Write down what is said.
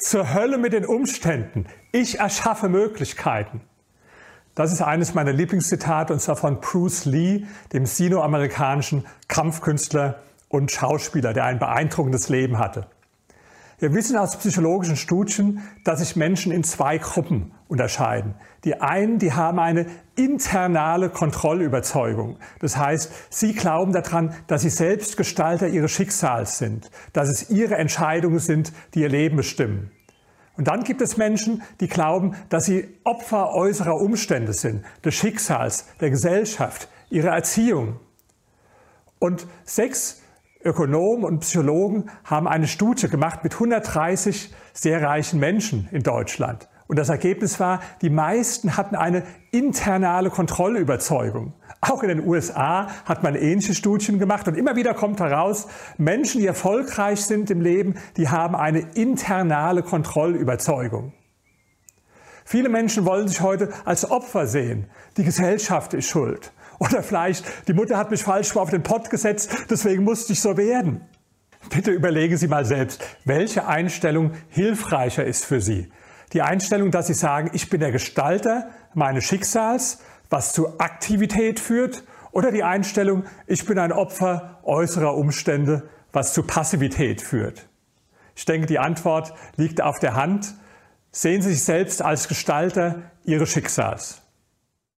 zur Hölle mit den Umständen. Ich erschaffe Möglichkeiten. Das ist eines meiner Lieblingszitate und zwar von Bruce Lee, dem sinoamerikanischen Kampfkünstler und Schauspieler, der ein beeindruckendes Leben hatte. Wir wissen aus psychologischen Studien, dass sich Menschen in zwei Gruppen unterscheiden. Die einen, die haben eine internale Kontrollüberzeugung. Das heißt, sie glauben daran, dass sie selbst Gestalter ihres Schicksals sind, dass es ihre Entscheidungen sind, die ihr Leben bestimmen. Und dann gibt es Menschen, die glauben, dass sie Opfer äußerer Umstände sind, des Schicksals, der Gesellschaft, ihrer Erziehung. Und sechs Ökonomen und Psychologen haben eine Studie gemacht mit 130 sehr reichen Menschen in Deutschland. Und das Ergebnis war, die meisten hatten eine internale Kontrollüberzeugung. Auch in den USA hat man ähnliche Studien gemacht und immer wieder kommt heraus, Menschen, die erfolgreich sind im Leben, die haben eine internale Kontrollüberzeugung. Viele Menschen wollen sich heute als Opfer sehen. Die Gesellschaft ist schuld. Oder vielleicht, die Mutter hat mich falsch auf den Pott gesetzt, deswegen musste ich so werden. Bitte überlegen Sie mal selbst, welche Einstellung hilfreicher ist für Sie. Die Einstellung, dass Sie sagen, ich bin der Gestalter meines Schicksals, was zu Aktivität führt, oder die Einstellung, ich bin ein Opfer äußerer Umstände, was zu Passivität führt. Ich denke, die Antwort liegt auf der Hand. Sehen Sie sich selbst als Gestalter Ihres Schicksals.